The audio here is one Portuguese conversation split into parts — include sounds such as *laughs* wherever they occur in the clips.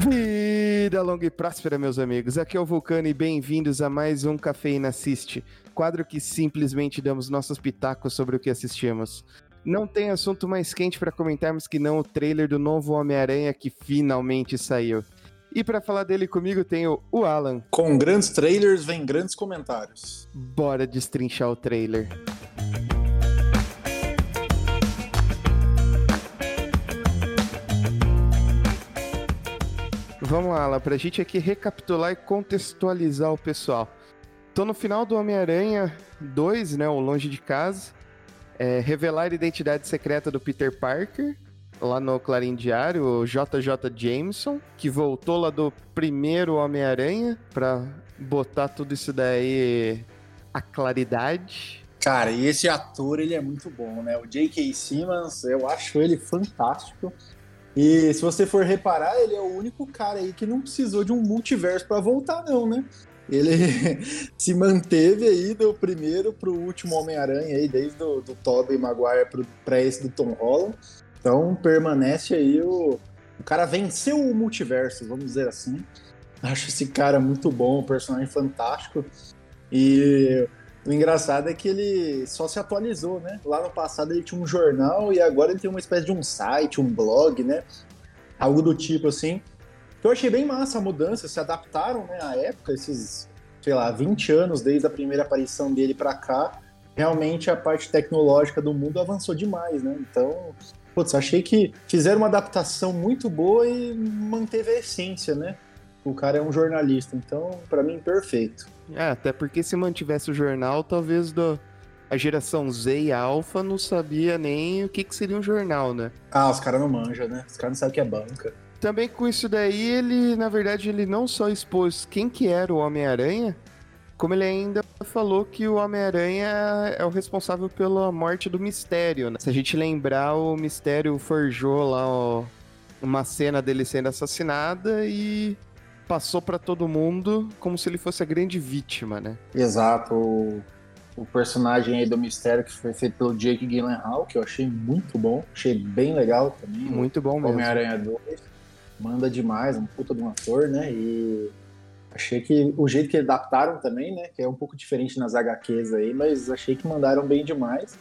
Vida longa e próspera, meus amigos. Aqui é o Vulcano e bem-vindos a mais um Cafeína Assiste, quadro que simplesmente damos nossos pitacos sobre o que assistimos. Não tem assunto mais quente para comentarmos que não o trailer do novo Homem-Aranha que finalmente saiu. E para falar dele comigo tenho o Alan. Com grandes trailers vem grandes comentários. Bora destrinchar o trailer. Vamos lá, Alan, pra gente aqui recapitular e contextualizar o pessoal. Tô no final do Homem-Aranha 2, né, o Longe de Casa, é, revelar a identidade secreta do Peter Parker, lá no Clarim Diário, o JJ Jameson, que voltou lá do primeiro Homem-Aranha pra botar tudo isso daí a claridade. Cara, e esse ator, ele é muito bom, né? O J.K. Simmons, eu acho ele fantástico. E se você for reparar, ele é o único cara aí que não precisou de um multiverso para voltar, não, né? Ele *laughs* se manteve aí do primeiro pro último Homem-Aranha aí, desde o do Tobey Maguire para esse do Tom Holland. Então permanece aí o. O cara venceu o multiverso, vamos dizer assim. Acho esse cara muito bom, um personagem fantástico. E o engraçado é que ele só se atualizou, né? Lá no passado ele tinha um jornal e agora ele tem uma espécie de um site, um blog, né? Algo do tipo assim. Eu achei bem massa a mudança, se adaptaram, né, à época, esses, sei lá, 20 anos desde a primeira aparição dele para cá. Realmente a parte tecnológica do mundo avançou demais, né? Então, putz, achei que fizeram uma adaptação muito boa e manteve a essência, né? O cara é um jornalista, então, para mim, perfeito. É, até porque se mantivesse o jornal, talvez do, a geração Z e Alpha não sabia nem o que, que seria um jornal, né? Ah, os caras não manjam, né? Os caras não sabem o que é banca. Também com isso daí, ele, na verdade, ele não só expôs quem que era o Homem-Aranha, como ele ainda falou que o Homem-Aranha é o responsável pela morte do Mistério. Né? Se a gente lembrar, o Mistério forjou lá ó, uma cena dele sendo assassinada e passou para todo mundo como se ele fosse a grande vítima, né? Exato. O, o, personagem aí do Mistério que foi feito pelo Jake Gyllenhaal, que eu achei muito bom, achei bem legal também. Muito bom mesmo. Homem-Aranha 2 manda demais, um puta de um ator, né? E achei que o jeito que adaptaram também, né? Que é um pouco diferente nas HQs aí, mas achei que mandaram bem demais.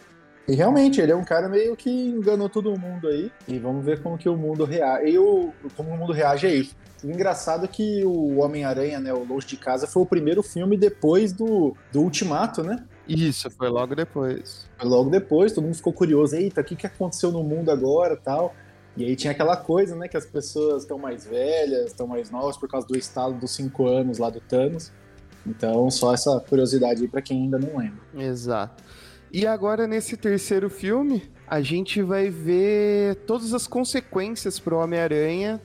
E realmente, ele é um cara meio que enganou todo mundo aí. E vamos ver como que o mundo reage. E o, como o mundo reage a isso. O engraçado é que o Homem-Aranha, né, o Longe de Casa, foi o primeiro filme depois do, do Ultimato, né? Isso, foi logo depois. Foi logo depois, todo mundo ficou curioso, eita, o que, que aconteceu no mundo agora tal. E aí tinha aquela coisa, né, que as pessoas estão mais velhas, estão mais novas por causa do estado dos cinco anos lá do Thanos. Então, só essa curiosidade aí pra quem ainda não lembra. Exato. E agora, nesse terceiro filme, a gente vai ver todas as consequências pro Homem-Aranha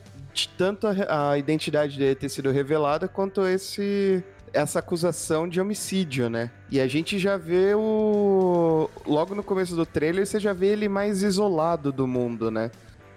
tanto a, a, identidade dele ter sido revelada quanto esse essa acusação de homicídio, né? E a gente já vê o logo no começo do trailer, você já vê ele mais isolado do mundo, né?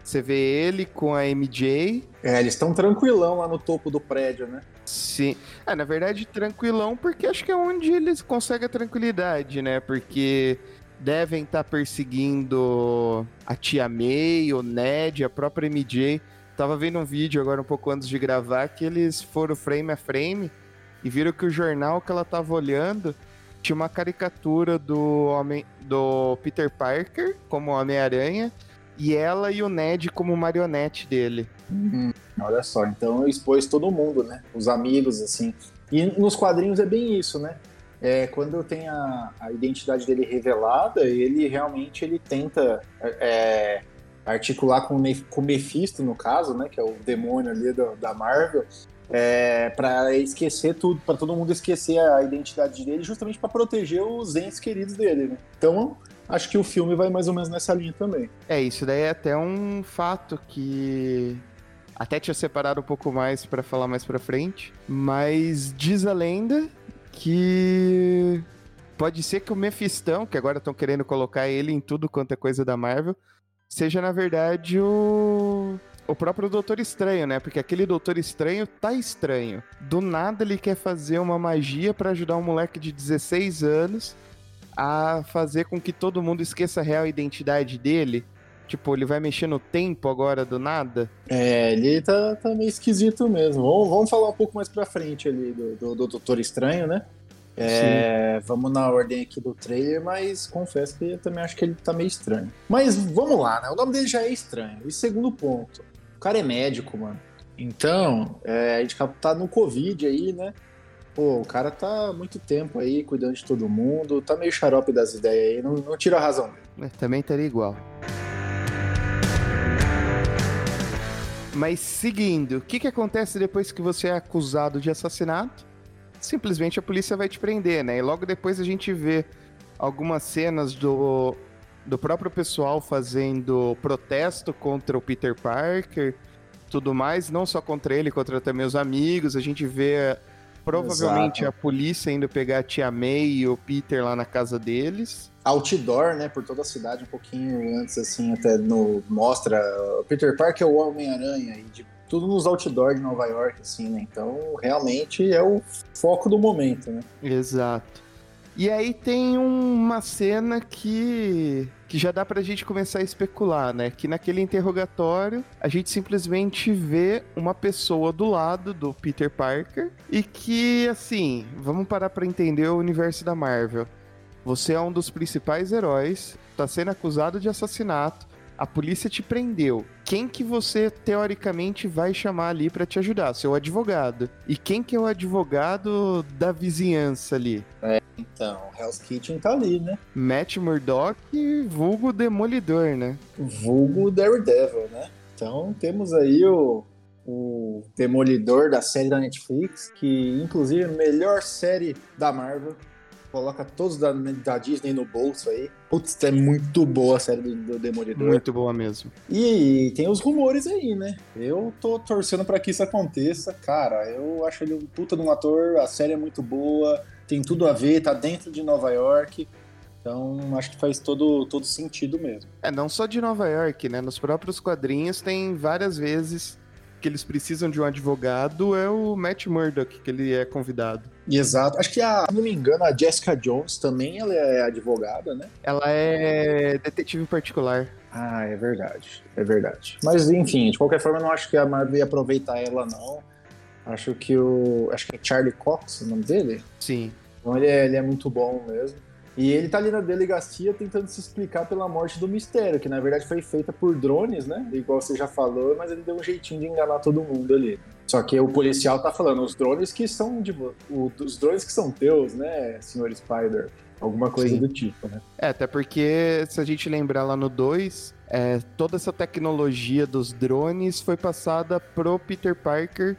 Você vê ele com a MJ. É, eles estão tranquilão lá no topo do prédio, né? Sim. É, na verdade, tranquilão, porque acho que é onde eles conseguem a tranquilidade, né? Porque devem estar tá perseguindo a tia May, o Ned, a própria MJ. Tava vendo um vídeo agora um pouco antes de gravar que eles foram frame a frame e viram que o jornal que ela tava olhando tinha uma caricatura do homem do Peter Parker como Homem-Aranha e ela e o Ned como marionete dele. Uhum. Olha só, então expôs todo mundo, né? Os amigos, assim. E nos quadrinhos é bem isso, né? É, quando tem a, a identidade dele revelada, ele realmente ele tenta é, articular com, com o Mephisto, no caso, né, que é o demônio ali do, da Marvel, é, para esquecer tudo, para todo mundo esquecer a identidade dele, justamente para proteger os entes queridos dele. Né? Então, acho que o filme vai mais ou menos nessa linha também. É, isso daí é até um fato que até tinha separado um pouco mais para falar mais para frente, mas diz a lenda que pode ser que o Mefistão, que agora estão querendo colocar ele em tudo quanto é coisa da Marvel, seja na verdade o o próprio Doutor Estranho, né? Porque aquele Doutor Estranho tá estranho. Do nada ele quer fazer uma magia para ajudar um moleque de 16 anos a fazer com que todo mundo esqueça a real identidade dele. Tipo, ele vai mexer no tempo agora do nada? É, ele tá, tá meio esquisito mesmo. Vamos, vamos falar um pouco mais pra frente ali do, do, do Doutor Estranho, né? É, vamos na ordem aqui do trailer, mas confesso que eu também acho que ele tá meio estranho. Mas vamos lá, né? O nome dele já é estranho. E segundo ponto, o cara é médico, mano. Então, é, a gente tá no Covid aí, né? Pô, o cara tá muito tempo aí cuidando de todo mundo, tá meio xarope das ideias aí, não, não tira a razão dele. também estaria igual. Mas seguindo, o que, que acontece depois que você é acusado de assassinato? Simplesmente a polícia vai te prender, né? E logo depois a gente vê algumas cenas do, do próprio pessoal fazendo protesto contra o Peter Parker, tudo mais, não só contra ele, contra também os amigos. A gente vê provavelmente Exato. a polícia indo pegar a tia May e o Peter lá na casa deles outdoor, né, por toda a cidade, um pouquinho antes, assim, até no mostra Peter Parker é o Homem-Aranha e de, tudo nos outdoor de Nova York, assim, né? Então, realmente é o foco do momento, né? Exato. E aí tem uma cena que que já dá pra gente começar a especular, né? Que naquele interrogatório a gente simplesmente vê uma pessoa do lado do Peter Parker e que, assim, vamos parar pra entender o universo da Marvel. Você é um dos principais heróis, tá sendo acusado de assassinato, a polícia te prendeu. Quem que você teoricamente vai chamar ali para te ajudar? Seu advogado. E quem que é o advogado da vizinhança ali? É, então, Hell's Kitchen tá ali, né? Matt Murdock, vulgo Demolidor, né? Vulgo Daredevil, né? Então temos aí o, o Demolidor da série da Netflix, que inclusive é a melhor série da Marvel coloca todos da, da Disney no bolso aí. Putz, é muito boa a série do, do Demolidor. Muito boa mesmo. E tem os rumores aí, né? Eu tô torcendo para que isso aconteça. Cara, eu acho ele um puta de um ator, a série é muito boa, tem tudo a ver, tá dentro de Nova York. Então, acho que faz todo, todo sentido mesmo. É, não só de Nova York, né? Nos próprios quadrinhos tem várias vezes que eles precisam de um advogado é o Matt Murdock, que ele é convidado. Exato. Acho que, a, se não me engano, a Jessica Jones também ela é advogada, né? Ela é detetive particular. Ah, é verdade. É verdade. Mas, enfim, de qualquer forma, eu não acho que a Marvel ia aproveitar ela, não. Acho que o. Acho que é Charlie Cox o nome dele? Sim. Então ele é, ele é muito bom mesmo. E ele tá ali na delegacia tentando se explicar pela morte do mistério, que na verdade foi feita por drones, né? Igual você já falou, mas ele deu um jeitinho de enganar todo mundo ali. Só que o policial tá falando, os drones que são de, os drones que são teus, né, senhor Spider? Alguma coisa Sim. do tipo, né? É, até porque se a gente lembrar lá no 2, é, toda essa tecnologia dos drones foi passada pro Peter Parker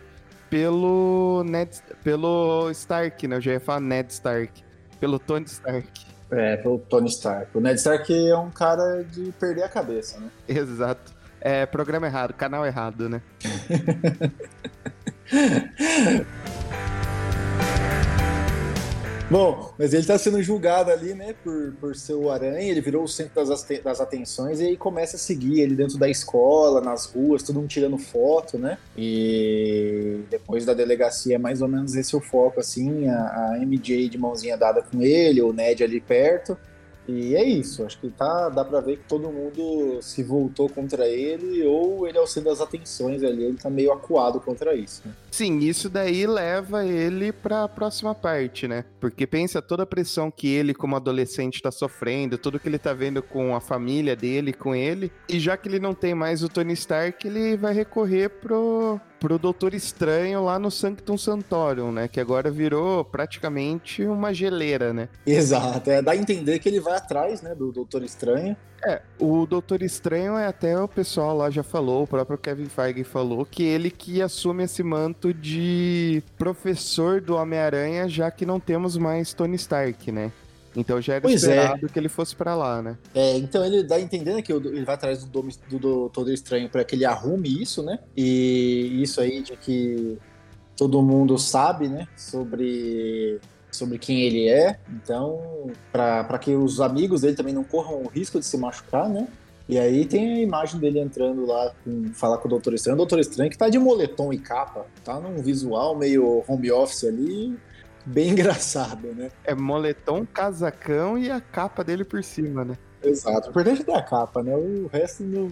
pelo Ned, pelo Stark, né? Eu já ia falar Ned Stark pelo Tony Stark. É, pelo Tony Stark. O Ned Stark é um cara de perder a cabeça, né? *laughs* Exato. É programa errado, canal errado, né? *laughs* Bom, mas ele está sendo julgado ali, né, por, por ser o Aranha, ele virou o centro das, das atenções e aí começa a seguir ele dentro da escola, nas ruas, todo mundo tirando foto, né? E depois da delegacia é mais ou menos esse o foco, assim, a, a MJ de mãozinha dada com ele, o Ned ali perto. E é isso, acho que tá, dá pra ver que todo mundo se voltou contra ele, ou ele, ao ser das atenções ali, ele tá meio acuado contra isso. Né? Sim, isso daí leva ele pra próxima parte, né? Porque pensa toda a pressão que ele, como adolescente, tá sofrendo, tudo que ele tá vendo com a família dele, com ele, e já que ele não tem mais o Tony Stark, ele vai recorrer pro, pro Doutor Estranho lá no Sanctum Santorum, né? Que agora virou praticamente uma geleira, né? Exato, é, dá a entender que ele vai atrás, né, do Doutor Estranho. É, o Doutor Estranho é até o pessoal lá já falou, o próprio Kevin Feige falou, que ele que assume esse manto de professor do Homem-Aranha, já que não temos mais Tony Stark, né? Então já era pois é. esperado é. que ele fosse para lá, né? É, então ele dá a entender né, que ele vai atrás do, do, do Todo Estranho para que ele arrume isso, né? E isso aí de que todo mundo sabe, né? Sobre, sobre quem ele é. Então, para que os amigos dele também não corram o risco de se machucar, né? E aí tem a imagem dele entrando lá, com, falar com o Doutor Estranho. O Doutor Estranho que tá de moletom e capa, tá num visual meio home office ali, bem *laughs* engraçado, né? É moletom, casacão e a capa dele por cima, né? Exato. O importante é ter a capa, né? O resto não,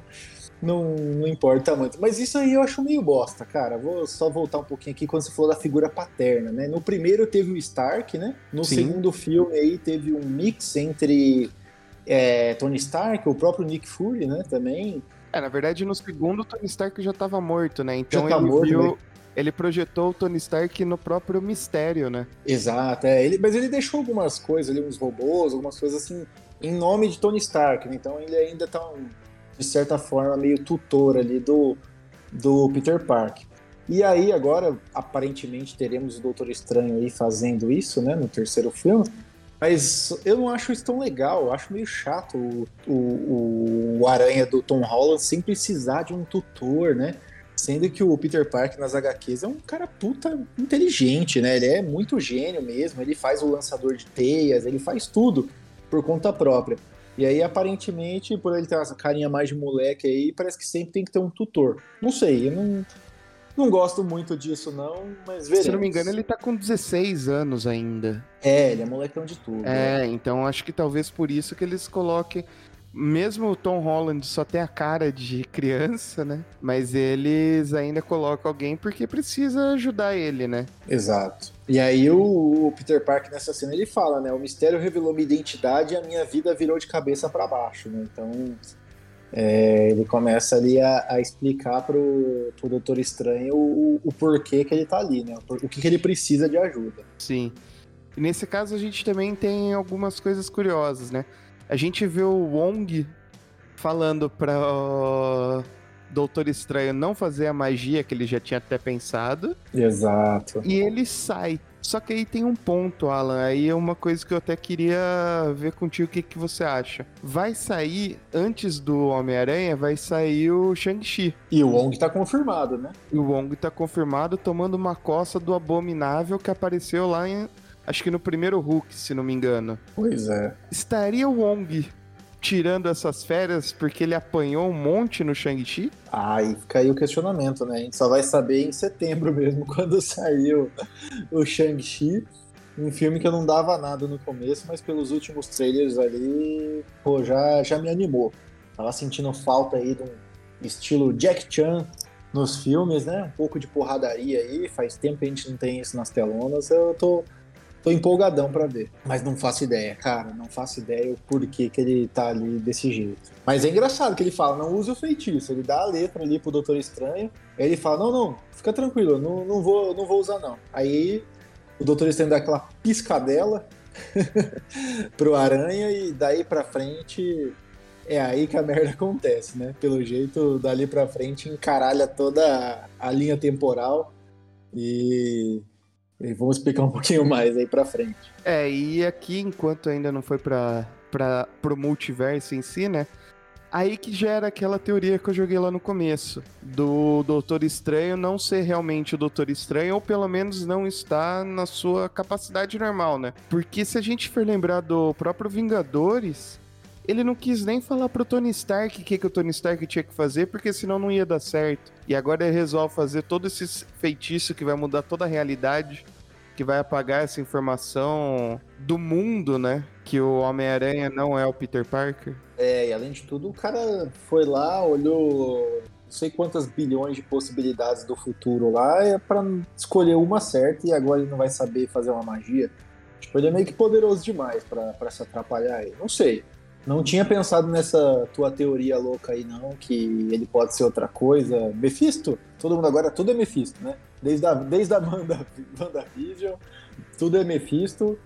não, não importa muito. Mas isso aí eu acho meio bosta, cara. Vou só voltar um pouquinho aqui quando você falou da figura paterna, né? No primeiro teve o Stark, né? No Sim. segundo filme aí teve um mix entre é, Tony Stark, o próprio Nick Fury, né? Também. É, na verdade, no segundo o Tony Stark já estava morto, né? Então tá ele morto, viu. Né? Ele projetou o Tony Stark no próprio mistério, né? Exato, é. Ele, mas ele deixou algumas coisas ali, uns robôs, algumas coisas assim, em nome de Tony Stark, né? Então ele ainda tá um de certa forma, meio tutor ali do, do Peter Parker. E aí, agora, aparentemente, teremos o Doutor Estranho aí fazendo isso, né, no terceiro filme. Mas eu não acho isso tão legal, eu acho meio chato o, o, o Aranha do Tom Holland sem precisar de um tutor, né? Sendo que o Peter Parker nas HQs é um cara puta inteligente, né? Ele é muito gênio mesmo, ele faz o lançador de teias, ele faz tudo por conta própria. E aí, aparentemente, por ele ter essa carinha mais de moleque aí, parece que sempre tem que ter um tutor. Não sei, eu não, não gosto muito disso, não, mas veremos. Se não me engano, ele tá com 16 anos ainda. É, ele é molecão de tudo. É, né? então acho que talvez por isso que eles coloquem mesmo o Tom Holland só tem a cara de *laughs* criança, né? Mas eles ainda colocam alguém porque precisa ajudar ele, né? Exato. E aí o, Peter Parker nessa cena ele fala, né? O mistério revelou minha identidade e a minha vida virou de cabeça para baixo, né? Então é, ele começa ali a, a, explicar pro, pro Doutor Estranho o, o, porquê que ele tá ali, né? O, o que, que ele precisa de ajuda. Sim. E nesse caso a gente também tem algumas coisas curiosas, né? A gente vê o Wong falando pra Doutor Estranho não fazer a magia que ele já tinha até pensado. Exato. E ele sai. Só que aí tem um ponto, Alan. Aí é uma coisa que eu até queria ver contigo o que, que você acha. Vai sair, antes do Homem-Aranha, vai sair o Shang-Chi. E o Wong tá confirmado, né? E o Wong tá confirmado tomando uma coça do Abominável que apareceu lá em Acho que no primeiro Hulk, se não me engano. Pois é. Estaria o Wong tirando essas férias porque ele apanhou um monte no Shang-Chi? Ah, e fica aí o questionamento, né? A gente só vai saber em setembro *laughs* mesmo, quando saiu o Shang-Chi. Um filme que eu não dava nada no começo, mas pelos últimos trailers ali, pô, já, já me animou. Tava sentindo falta aí de um estilo Jack Chan nos filmes, né? Um pouco de porradaria aí. Faz tempo que a gente não tem isso nas telonas. Eu tô, Tô empolgadão para ver. Mas não faço ideia, cara. Não faço ideia o porquê que ele tá ali desse jeito. Mas é engraçado que ele fala, não use o feitiço. Ele dá a letra ali pro Doutor Estranho. Aí ele fala, não, não, fica tranquilo, não, não, vou, não vou usar não. Aí o Doutor Estranho dá aquela piscadela *laughs* pro Aranha e daí pra frente é aí que a merda acontece, né? Pelo jeito, dali pra frente encaralha toda a linha temporal e e vamos explicar um pouquinho mais aí pra frente. É, e aqui, enquanto ainda não foi pra, pro multiverso em si, né? Aí que gera aquela teoria que eu joguei lá no começo, do Doutor Estranho não ser realmente o Doutor Estranho, ou pelo menos não estar na sua capacidade normal, né? Porque se a gente for lembrar do próprio Vingadores, ele não quis nem falar pro Tony Stark o que, que o Tony Stark tinha que fazer, porque senão não ia dar certo. E agora ele resolve fazer todo esse feitiço que vai mudar toda a realidade, que vai apagar essa informação do mundo, né? Que o Homem-Aranha não é o Peter Parker. É, e além de tudo, o cara foi lá, olhou não sei quantas bilhões de possibilidades do futuro lá é para escolher uma certa e agora ele não vai saber fazer uma magia. Tipo, ele é meio que poderoso demais para se atrapalhar aí. Não sei. Não tinha pensado nessa tua teoria louca aí, não, que ele pode ser outra coisa. Mephisto? Todo mundo agora, tudo é Mephisto, né? Desde a, desde a Wanda, WandaVision, *laughs* tudo é Mephisto.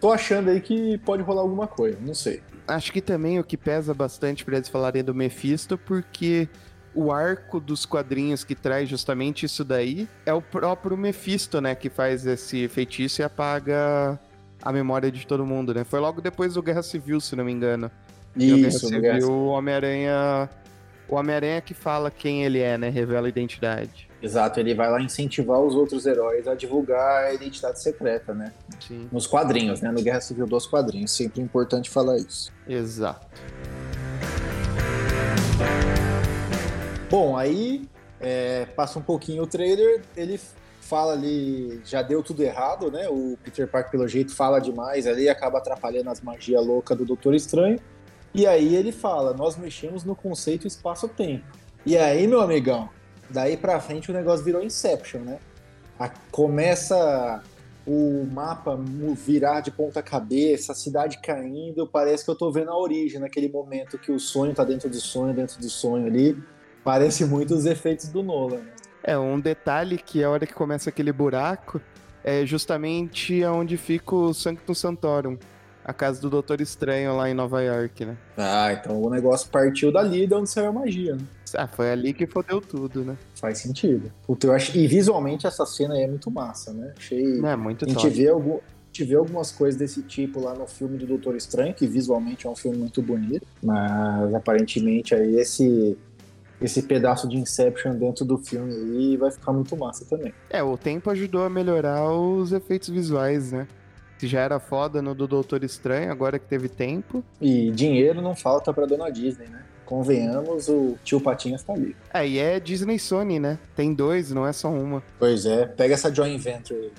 Tô achando aí que pode rolar alguma coisa, não sei. Acho que também o que pesa bastante para eles falarem do Mephisto, porque o arco dos quadrinhos que traz justamente isso daí é o próprio Mephisto, né? Que faz esse feitiço e apaga a memória de todo mundo, né? Foi logo depois do Guerra Civil, se não me engano. Isso, Guerra Civil, o Homem-Aranha. O Homem-Aranha que fala quem ele é, né? Revela a identidade. Exato, ele vai lá incentivar os outros heróis a divulgar a identidade secreta, né? Sim. Nos quadrinhos, né? No Guerra Civil dos quadrinhos. Sempre importante falar isso. Exato. Bom, aí é, passa um pouquinho o trailer, ele fala ali, já deu tudo errado, né? O Peter Parker, pelo jeito, fala demais ali, acaba atrapalhando as magias loucas do Doutor Estranho. E aí ele fala: nós mexemos no conceito espaço-tempo. E aí, meu amigão, daí pra frente o negócio virou Inception, né? A, começa o mapa virar de ponta cabeça, a cidade caindo, parece que eu tô vendo a origem naquele momento que o sonho tá dentro do sonho, dentro do sonho ali. Parece muito os efeitos do Nolan. Né? É, um detalhe que a hora que começa aquele buraco é justamente onde fica o Sanctum Santorum, a casa do Doutor Estranho lá em Nova York, né? Ah, então o negócio partiu dali de onde saiu a magia, né? Ah, foi ali que fodeu tudo, né? Faz sentido. Puta, eu acho... E visualmente essa cena aí é muito massa, né? Achei. É, muito A gente top. vê, algum... a gente vê algumas coisas desse tipo lá no filme do Doutor Estranho, que visualmente é um filme muito bonito, mas aparentemente aí esse esse pedaço de Inception dentro do filme aí vai ficar muito massa também. É, o tempo ajudou a melhorar os efeitos visuais, né? Se já era foda no do Doutor Estranho, agora que teve tempo. E dinheiro não falta pra dona Disney, né? Convenhamos, o tio Patinhas tá ali. É, e é Disney e Sony, né? Tem dois, não é só uma. Pois é, pega essa joint venture aí.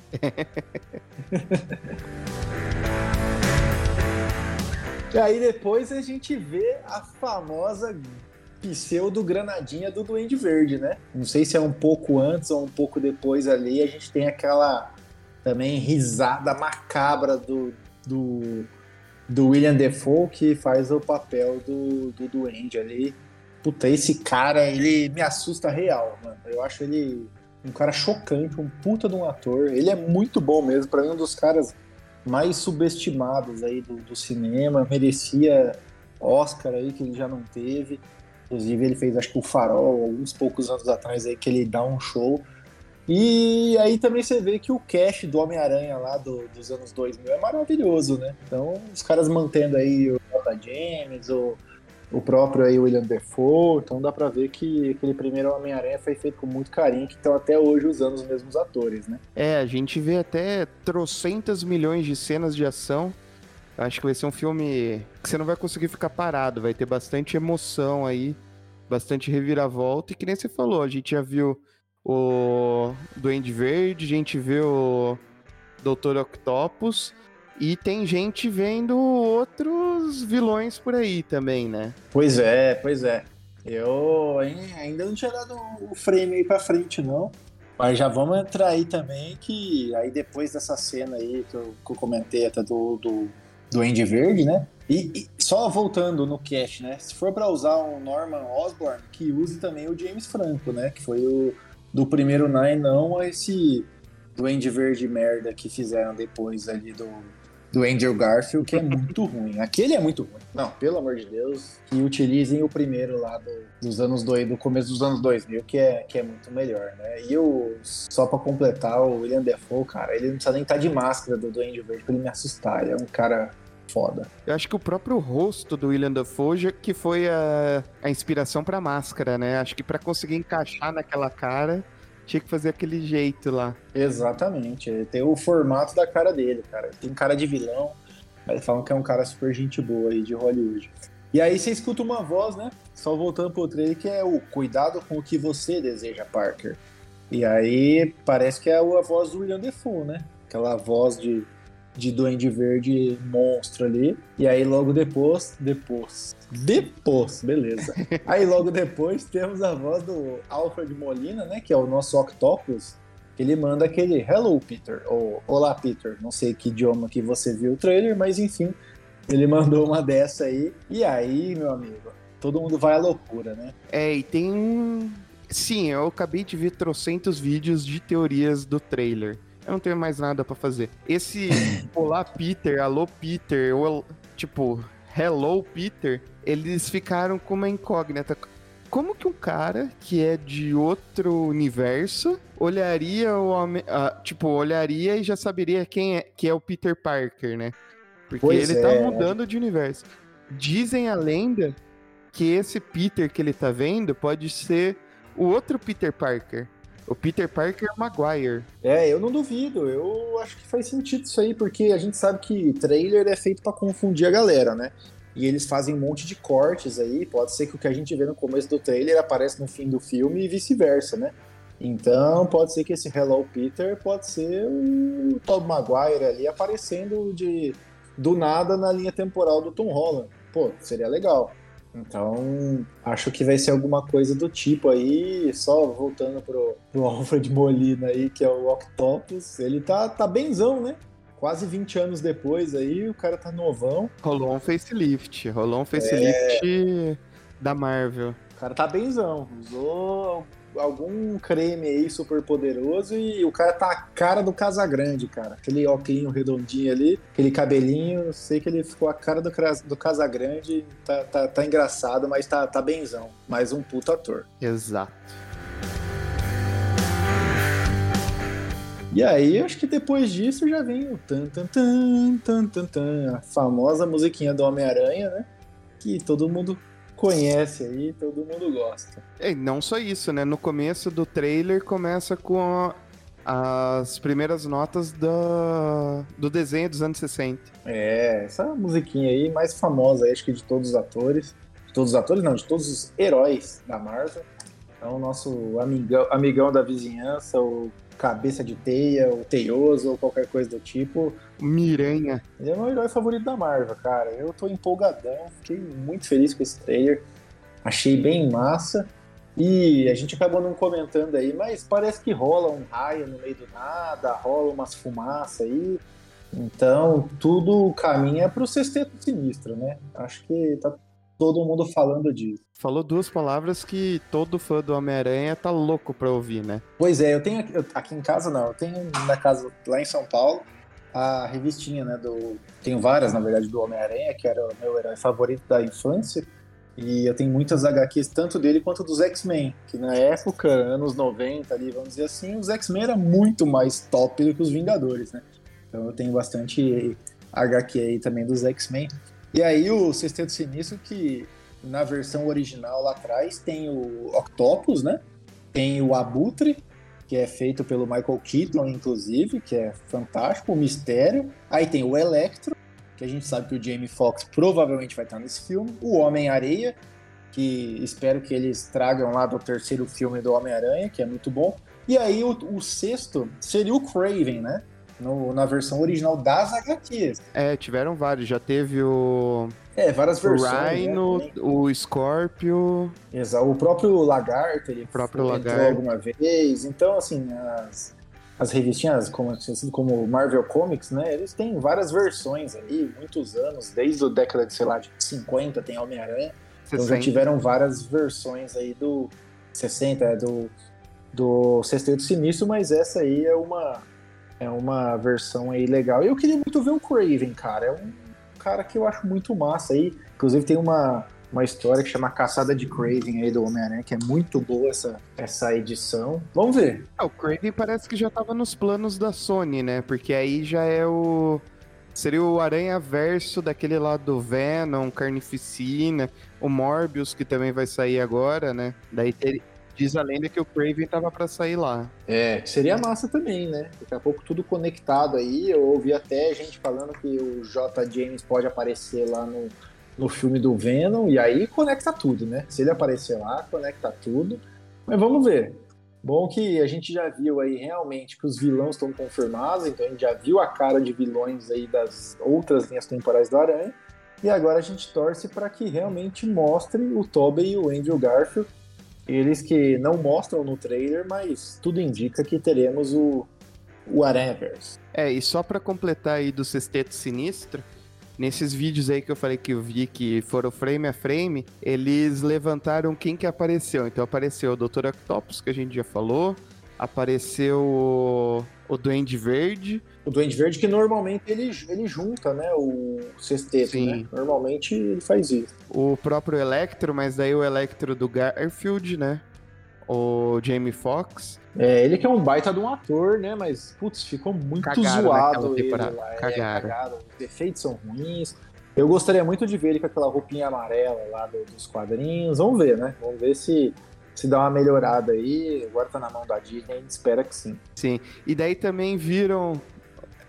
*laughs* e aí depois a gente vê a famosa pseudo granadinha do Duende Verde, né? Não sei se é um pouco antes ou um pouco depois ali, a gente tem aquela também risada macabra do, do, do William Defoe que faz o papel do, do Duende ali. Puta, esse cara, ele me assusta real, mano. Eu acho ele um cara chocante, um puta de um ator. Ele é muito bom mesmo, para mim um dos caras mais subestimados aí do, do cinema, merecia Oscar aí que ele já não teve. Inclusive, ele fez, acho que o Farol, alguns poucos anos atrás, aí, que ele dá um show. E aí também você vê que o cast do Homem-Aranha lá do, dos anos 2000 é maravilhoso, né? Então, os caras mantendo aí o J. James, o, o próprio aí William Defoe, então dá pra ver que aquele primeiro Homem-Aranha foi feito com muito carinho, que estão até hoje usando os mesmos atores, né? É, a gente vê até trocentas milhões de cenas de ação. Acho que vai ser um filme que você não vai conseguir ficar parado, vai ter bastante emoção aí, bastante reviravolta. E que nem você falou, a gente já viu o Duende Verde, a gente viu o Doutor Octopus e tem gente vendo outros vilões por aí também, né? Pois é, pois é. Eu ainda não tinha dado o frame aí pra frente, não. Mas já vamos entrar aí também, que aí depois dessa cena aí que eu, que eu comentei até do, do, do Andy Verde, né? E, e, só voltando no cast, né? Se for para usar um Norman Osborn, que use também o James Franco, né? Que foi o do primeiro Nine, não esse Duende Verde merda que fizeram depois ali do, do Andrew Garfield, que é muito *laughs* ruim. Aquele é muito ruim. Não, pelo amor de Deus, que utilizem o primeiro lá do, dos anos dois, do começo dos anos 2000, que é, que é muito melhor, né? E o, só pra completar, o William Defoe, cara, ele não precisa nem estar de máscara do Duende Verde pra ele me assustar. Ele é um cara foda. Eu acho que o próprio rosto do William Dafoe que foi a, a inspiração pra máscara, né? Acho que para conseguir encaixar naquela cara, tinha que fazer aquele jeito lá. Exatamente. Ele tem o formato da cara dele, cara. Ele tem cara de vilão, mas falam que é um cara super gente boa aí de Hollywood. E aí você escuta uma voz, né? Só voltando pro trailer, que é o cuidado com o que você deseja, Parker. E aí parece que é a voz do William Defoe, né? Aquela voz de de Duende Verde monstro ali. E aí logo depois, depois, depois, beleza. *laughs* aí logo depois temos a voz do Alfred Molina, né, que é o nosso Octopus. Ele manda aquele Hello Peter ou Olá Peter, não sei que idioma que você viu o trailer, mas enfim, ele mandou uma dessa aí. E aí, meu amigo, todo mundo vai à loucura, né? É, e tem um Sim, eu acabei de ver trocentos vídeos de teorias do trailer eu não tenho mais nada para fazer. Esse *laughs* Olá Peter, Alô Peter, ou tipo, Hello Peter, eles ficaram com uma incógnita. Como que um cara que é de outro universo olharia o homem, uh, tipo, olharia e já saberia quem é, que é o Peter Parker, né? Porque pois ele tá é. tá mudando de universo. Dizem a lenda que esse Peter que ele tá vendo pode ser o outro Peter Parker. O Peter Parker Maguire. É, eu não duvido. Eu acho que faz sentido isso aí, porque a gente sabe que trailer é feito para confundir a galera, né? E eles fazem um monte de cortes aí. Pode ser que o que a gente vê no começo do trailer apareça no fim do filme e vice-versa, né? Então pode ser que esse Hello Peter pode ser o Tom Maguire ali aparecendo de do nada na linha temporal do Tom Holland. pô, seria legal. Então, acho que vai ser alguma coisa do tipo aí, só voltando pro, pro *laughs* Alfred Molina aí, que é o Octopus, ele tá, tá benzão, né? Quase 20 anos depois aí, o cara tá novão. Rolou um facelift, rolou um facelift é... da Marvel. O cara tá benzão, usou algum creme aí super poderoso e o cara tá a cara do Casagrande, cara. Aquele óculos redondinho ali, aquele cabelinho, sei que ele ficou a cara do, do Casagrande, tá, tá, tá engraçado, mas tá, tá benzão. Mais um puto ator. Exato. E aí, acho que depois disso já vem o tan tan tan tan tan tan, a famosa musiquinha do Homem-Aranha, né? Que todo mundo conhece aí, todo mundo gosta. E não só isso, né? No começo do trailer começa com as primeiras notas do, do desenho dos anos 60. É, essa musiquinha aí mais famosa, acho que de todos os atores. De todos os atores, não, de todos os heróis da Marvel. Então, o nosso amigão, amigão da vizinhança, o cabeça de teia, o teioso ou qualquer coisa do tipo. Miranha. Ele é o meu herói favorito da Marvel, cara. Eu tô empolgadão, fiquei muito feliz com esse trailer. Achei bem massa. E a gente acabou não comentando aí, mas parece que rola um raio no meio do nada, rola umas fumaças aí. Então, tudo caminha pro sexteto sinistro, né? Acho que tá todo mundo falando disso. Falou duas palavras que todo fã do Homem-Aranha tá louco pra ouvir, né? Pois é, eu tenho aqui, aqui em casa não, eu tenho na casa lá em São Paulo a revistinha, né, do... Tenho várias, na verdade, do Homem-Aranha, que era o meu herói favorito da infância. E eu tenho muitas HQs, tanto dele quanto dos X-Men, que na época, anos 90 ali, vamos dizer assim, os X-Men era muito mais top do que os Vingadores, né? Então eu tenho bastante HQ aí também dos X-Men. E aí o Sexteto Sinistro, que na versão original lá atrás tem o Octopus, né? Tem o Abutre, que é feito pelo Michael Keaton, inclusive, que é fantástico, o Mistério. Aí tem o Electro, que a gente sabe que o Jamie Foxx provavelmente vai estar nesse filme. O Homem-Areia, que espero que eles tragam lá do terceiro filme do Homem-Aranha, que é muito bom. E aí o, o sexto seria o Craven, né? No, na versão original das HQs. É, tiveram vários. Já teve o. É, várias versões. O Rhino, né, o Scorpio. Exato, o próprio Lagarto, ele o próprio Lagarto. alguma vez. Então, assim, as, as revistinhas, como, como Marvel Comics, né? Eles têm várias versões aí, muitos anos, desde a década de, sei lá, de 50 tem Homem-Aranha. Então já tiveram várias versões aí do 60, é, do, do Sexteto Sinistro, mas essa aí é uma, é uma versão aí legal. Eu queria muito ver o Craven, cara. É um cara que eu acho muito massa aí. Inclusive tem uma, uma história que chama Caçada de Craven aí do Homem-Aranha, que é muito boa essa, essa edição. Vamos ver. Ah, o Craven parece que já tava nos planos da Sony, né? Porque aí já é o. Seria o Aranha Verso daquele lado do Venom, Carnificina, o Morbius, que também vai sair agora, né? Daí ter, Diz a lenda que o Craven tava para sair lá. É, seria massa também, né? Daqui a pouco tudo conectado aí. Eu ouvi até gente falando que o J. James pode aparecer lá no, no filme do Venom, e aí conecta tudo, né? Se ele aparecer lá, conecta tudo. Mas vamos ver. Bom que a gente já viu aí realmente que os vilões estão confirmados, então a gente já viu a cara de vilões aí das outras linhas temporais do Aranha. E agora a gente torce para que realmente mostre o Tobey e o Andrew Garfield eles que não mostram no trailer, mas tudo indica que teremos o, Aranhaverse. É, e só para completar aí do Sexteto Sinistro, nesses vídeos aí que eu falei que eu vi que foram frame a frame, eles levantaram quem que apareceu. Então apareceu o Dr. Octopus, que a gente já falou, apareceu o Duende Verde. O Duende Verde que normalmente ele, ele junta, né, o sexteto, Sim. né? Normalmente ele faz isso. O próprio Electro, mas daí o Electro do Garfield, né? O Jamie Foxx. É, ele que é um baita de um ator, né? Mas, putz, ficou muito Cagaram zoado ele lá. Cagaram. É, cagado. Os efeitos são ruins. Eu gostaria muito de ver ele com aquela roupinha amarela lá dos quadrinhos. Vamos ver, né? Vamos ver se se dá uma melhorada aí, agora tá na mão da Disney, a gente espera que sim. Sim, e daí também viram,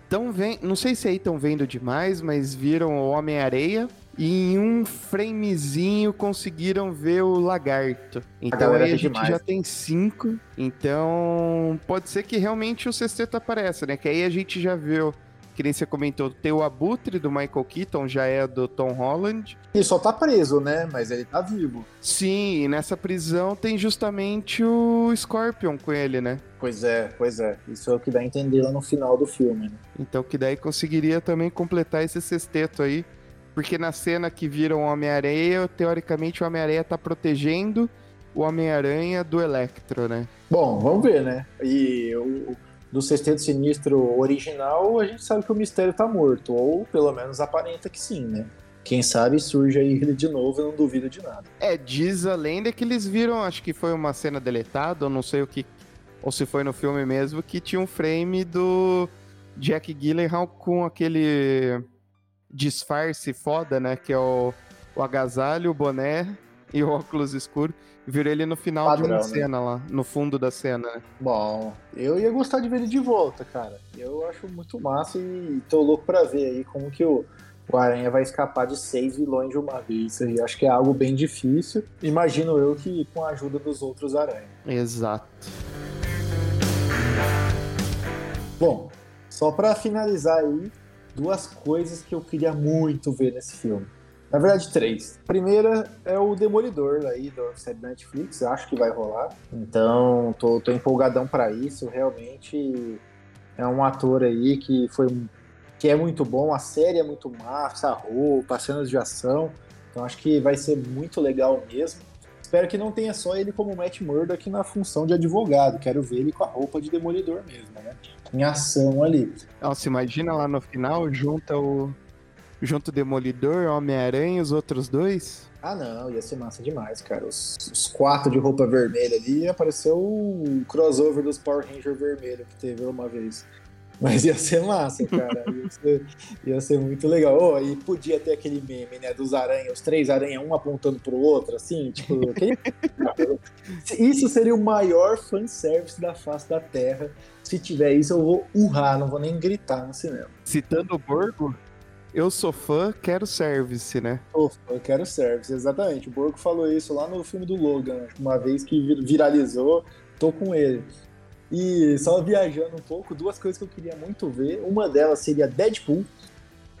tão vem, não sei se aí estão vendo demais, mas viram o Homem-Areia e em um framezinho conseguiram ver o lagarto. Então aí a gente demais. já tem cinco, então pode ser que realmente o sexteto apareça, né? Que aí a gente já viu que nem você comentou, tem o Abutre do Michael Keaton, já é do Tom Holland. Ele só tá preso, né? Mas ele tá vivo. Sim, e nessa prisão tem justamente o Scorpion com ele, né? Pois é, pois é. Isso é o que dá a entender lá no final do filme, né? Então que daí conseguiria também completar esse sexteto aí. Porque na cena que viram o Homem-Aranha, teoricamente o Homem-Aranha tá protegendo o Homem-Aranha do Electro, né? Bom, vamos ver, né? E o, do Sexteto Sinistro original, a gente sabe que o mistério tá morto, ou pelo menos aparenta que sim, né? Quem sabe surge aí ele de novo, eu não duvido de nada. É, diz a lenda que eles viram, acho que foi uma cena deletada, ou não sei o que, ou se foi no filme mesmo, que tinha um frame do Jack Gyllenhaal com aquele disfarce foda, né? Que é o, o agasalho, o boné e o óculos escuro. Virou ele no final Padrão, de uma né? cena lá, no fundo da cena. Né? Bom, eu ia gostar de ver ele de volta, cara. Eu acho muito massa e tô louco pra ver aí como que o, o Aranha vai escapar de seis vilões de uma vez. E acho que é algo bem difícil. Imagino eu que com a ajuda dos outros Aranha. Exato. Bom, só para finalizar aí, duas coisas que eu queria muito ver nesse filme. Na verdade, três. A primeira é o Demolidor aí da série Netflix, acho que vai rolar. Então, tô, tô empolgadão para isso. Realmente é um ator aí que foi que é muito bom, a série é muito massa, a roupa, as cenas de ação. Então acho que vai ser muito legal mesmo. Espero que não tenha só ele como Matt Murdock na função de advogado. Quero ver ele com a roupa de demolidor mesmo, né? Em ação ali. Nossa, imagina lá no final, junta o, junto Demolidor, Homem-Aranha os outros dois? Ah, não, ia ser massa demais, cara. Os, os quatro de roupa vermelha ali apareceu o crossover dos Power Ranger vermelho que teve uma vez. Mas ia ser massa, cara. *laughs* Ia ser, ia ser muito legal. Oh, e podia ter aquele meme, né? Dos aranhas, os três aranhas, um apontando pro outro, assim, tipo. Aquele... *laughs* isso seria o maior fanservice da face da Terra. Se tiver isso, eu vou urrar, não vou nem gritar no cinema. Citando o Borgo, eu sou fã, quero service, né? Sou fã, quero service, exatamente. O Borgo falou isso lá no filme do Logan, uma vez que viralizou, tô com ele. E só viajando um pouco, duas coisas que eu queria muito ver. Uma delas seria Deadpool.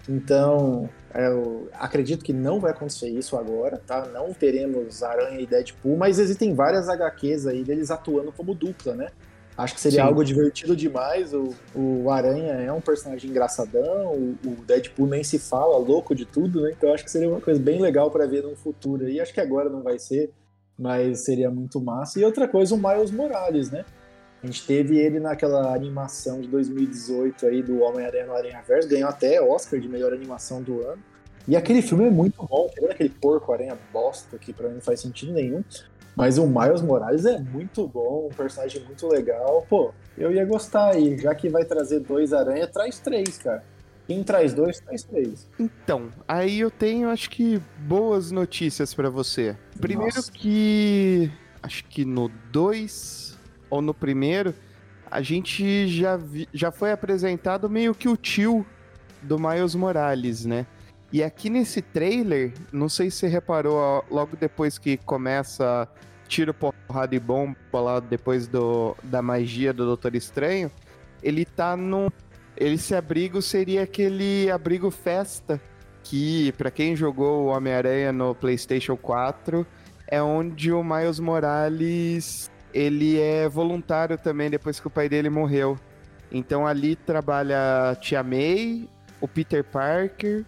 Então, eu acredito que não vai acontecer isso agora, tá? Não teremos Aranha e Deadpool, mas existem várias HQs aí deles atuando como dupla, né? Acho que seria Sim. algo divertido demais. O, o Aranha é um personagem engraçadão, o, o, Deadpool nem se fala, louco de tudo, né? Então acho que seria uma coisa bem legal para ver no futuro. E acho que agora não vai ser, mas seria muito massa. E outra coisa, o Miles Morales, né? A gente teve ele naquela animação de 2018 aí do Homem-Aranha no Aranha Verso, ganhou até Oscar de melhor animação do ano. E aquele filme é muito bom, aquele porco-aranha bosta que pra mim não faz sentido nenhum. Mas o Miles Morales é muito bom, um personagem muito legal. Pô, eu ia gostar aí. Já que vai trazer dois aranha, traz três, cara. Quem traz dois, traz três. Então, aí eu tenho, acho que, boas notícias para você. Primeiro Nossa. que. Acho que no 2 ou no primeiro, a gente já, vi, já foi apresentado meio que o tio do Miles Morales, né? E aqui nesse trailer, não sei se você reparou, logo depois que começa tiro, porrada e bomba lá depois do, da magia do Doutor Estranho, ele tá num. Esse abrigo seria aquele abrigo festa que, para quem jogou o Homem-Aranha no PlayStation 4, é onde o Miles Morales ele é voluntário também depois que o pai dele morreu. Então ali trabalha a Tia May, o Peter Parker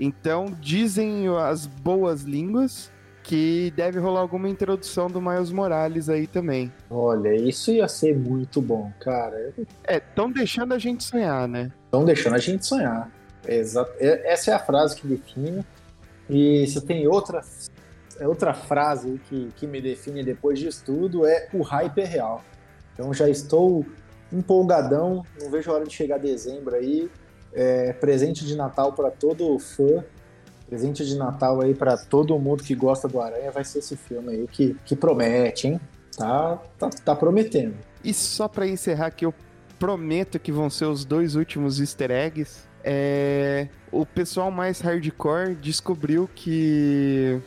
então, dizem as boas línguas que deve rolar alguma introdução do Miles Morales aí também. Olha, isso ia ser muito bom, cara. É, estão deixando a gente sonhar, né? Estão deixando a gente sonhar. Exato. Essa é a frase que define. E se tem outra, é outra frase que, que me define depois disso tudo, é o hype é real. Então já estou empolgadão, não vejo a hora de chegar dezembro aí é, presente de Natal para todo fã, presente de Natal aí para todo mundo que gosta do Aranha vai ser esse filme aí que, que promete, hein? Tá, tá, tá prometendo. E só para encerrar que eu prometo que vão ser os dois últimos easter eggs. É... O pessoal mais hardcore descobriu que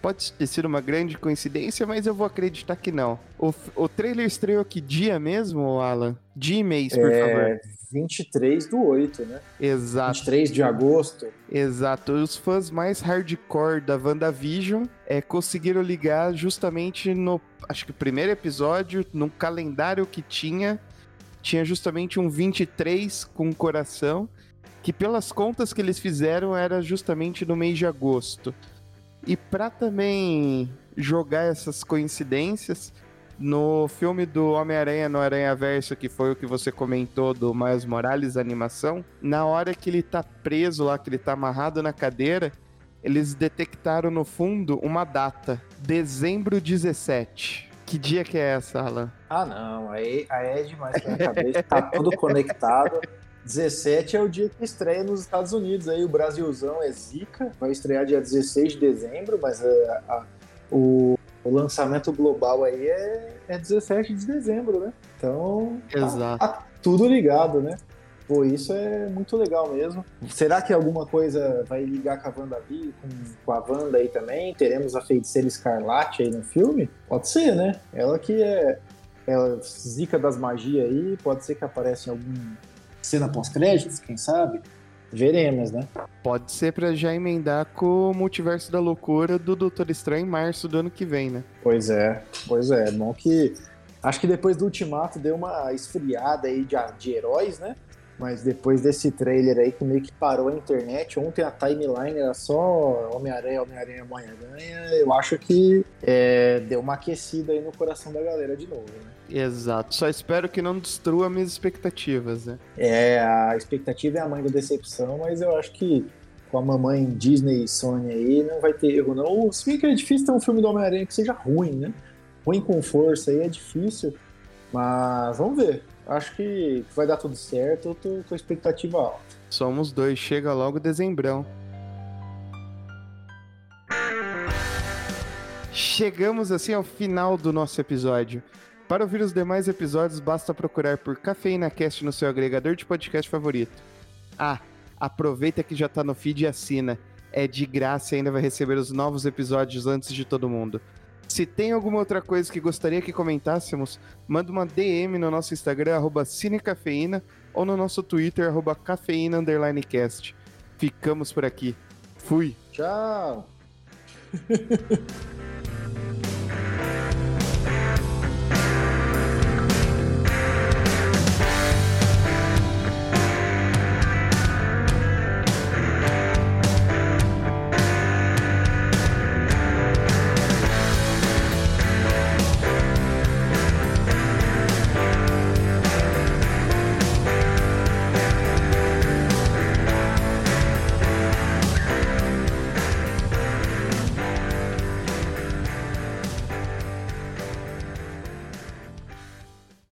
pode ter sido uma grande coincidência, mas eu vou acreditar que não. O, o trailer estreou que dia mesmo, Alan? Dia e mês, por é, favor. 23 do 8, né? Exato. 23 de agosto. Exato. Os fãs mais hardcore da WandaVision é, conseguiram ligar justamente no, acho que primeiro episódio, num calendário que tinha, tinha justamente um 23 com coração, que pelas contas que eles fizeram era justamente no mês de agosto. E para também jogar essas coincidências, no filme do Homem-Aranha no Aranha Verso, que foi o que você comentou do Miles Morales, animação, na hora que ele tá preso lá, que ele tá amarrado na cadeira, eles detectaram no fundo uma data, dezembro 17. Que dia que é essa, Alan? Ah, não, aí, aí é demais pra minha cabeça, tá tudo conectado. 17 é o dia que estreia nos Estados Unidos, aí o Brasilzão é zica, vai estrear dia 16 de dezembro, mas a, é, a, o o lançamento global aí é, é 17 de dezembro, né? Então, tá Exato. Tá, tá tudo ligado, né? Pô, isso é muito legal mesmo. Será que alguma coisa vai ligar com a Wanda Vi, com, com a Wanda aí também? Teremos a feiticeira Escarlate aí no filme? Pode ser, né? Ela que é, ela zica das magias aí, pode ser que apareça em alguma cena pós-créditos, quem sabe? Veremos, né? Pode ser pra já emendar com o multiverso da loucura do Doutor Estranho em março do ano que vem, né? Pois é, pois é. Bom que. Acho que depois do Ultimato deu uma esfriada aí de, de heróis, né? Mas depois desse trailer aí que meio que parou a internet, ontem a timeline era só Homem-Aranha, Homem-Aranha, Homem-Aranha, eu acho que é, deu uma aquecida aí no coração da galera de novo, né? Exato. Só espero que não destrua minhas expectativas, né? É, a expectativa é a mãe da decepção, mas eu acho que com a mamãe Disney e Sony aí não vai ter erro, não. Se bem que é difícil ter um filme do Homem-Aranha que seja ruim, né? Ruim com força aí é difícil, mas vamos ver. Acho que vai dar tudo certo, eu tô com expectativa alta. Somos dois, chega logo dezembrão. Chegamos assim ao final do nosso episódio. Para ouvir os demais episódios, basta procurar por Cafeína Cast no seu agregador de podcast favorito. Ah, aproveita que já tá no feed e assina. É de graça e ainda vai receber os novos episódios antes de todo mundo. Se tem alguma outra coisa que gostaria que comentássemos, manda uma DM no nosso Instagram, arroba Cinecafeína, ou no nosso Twitter, arroba cafeína_cast. Ficamos por aqui. Fui. Tchau. *laughs*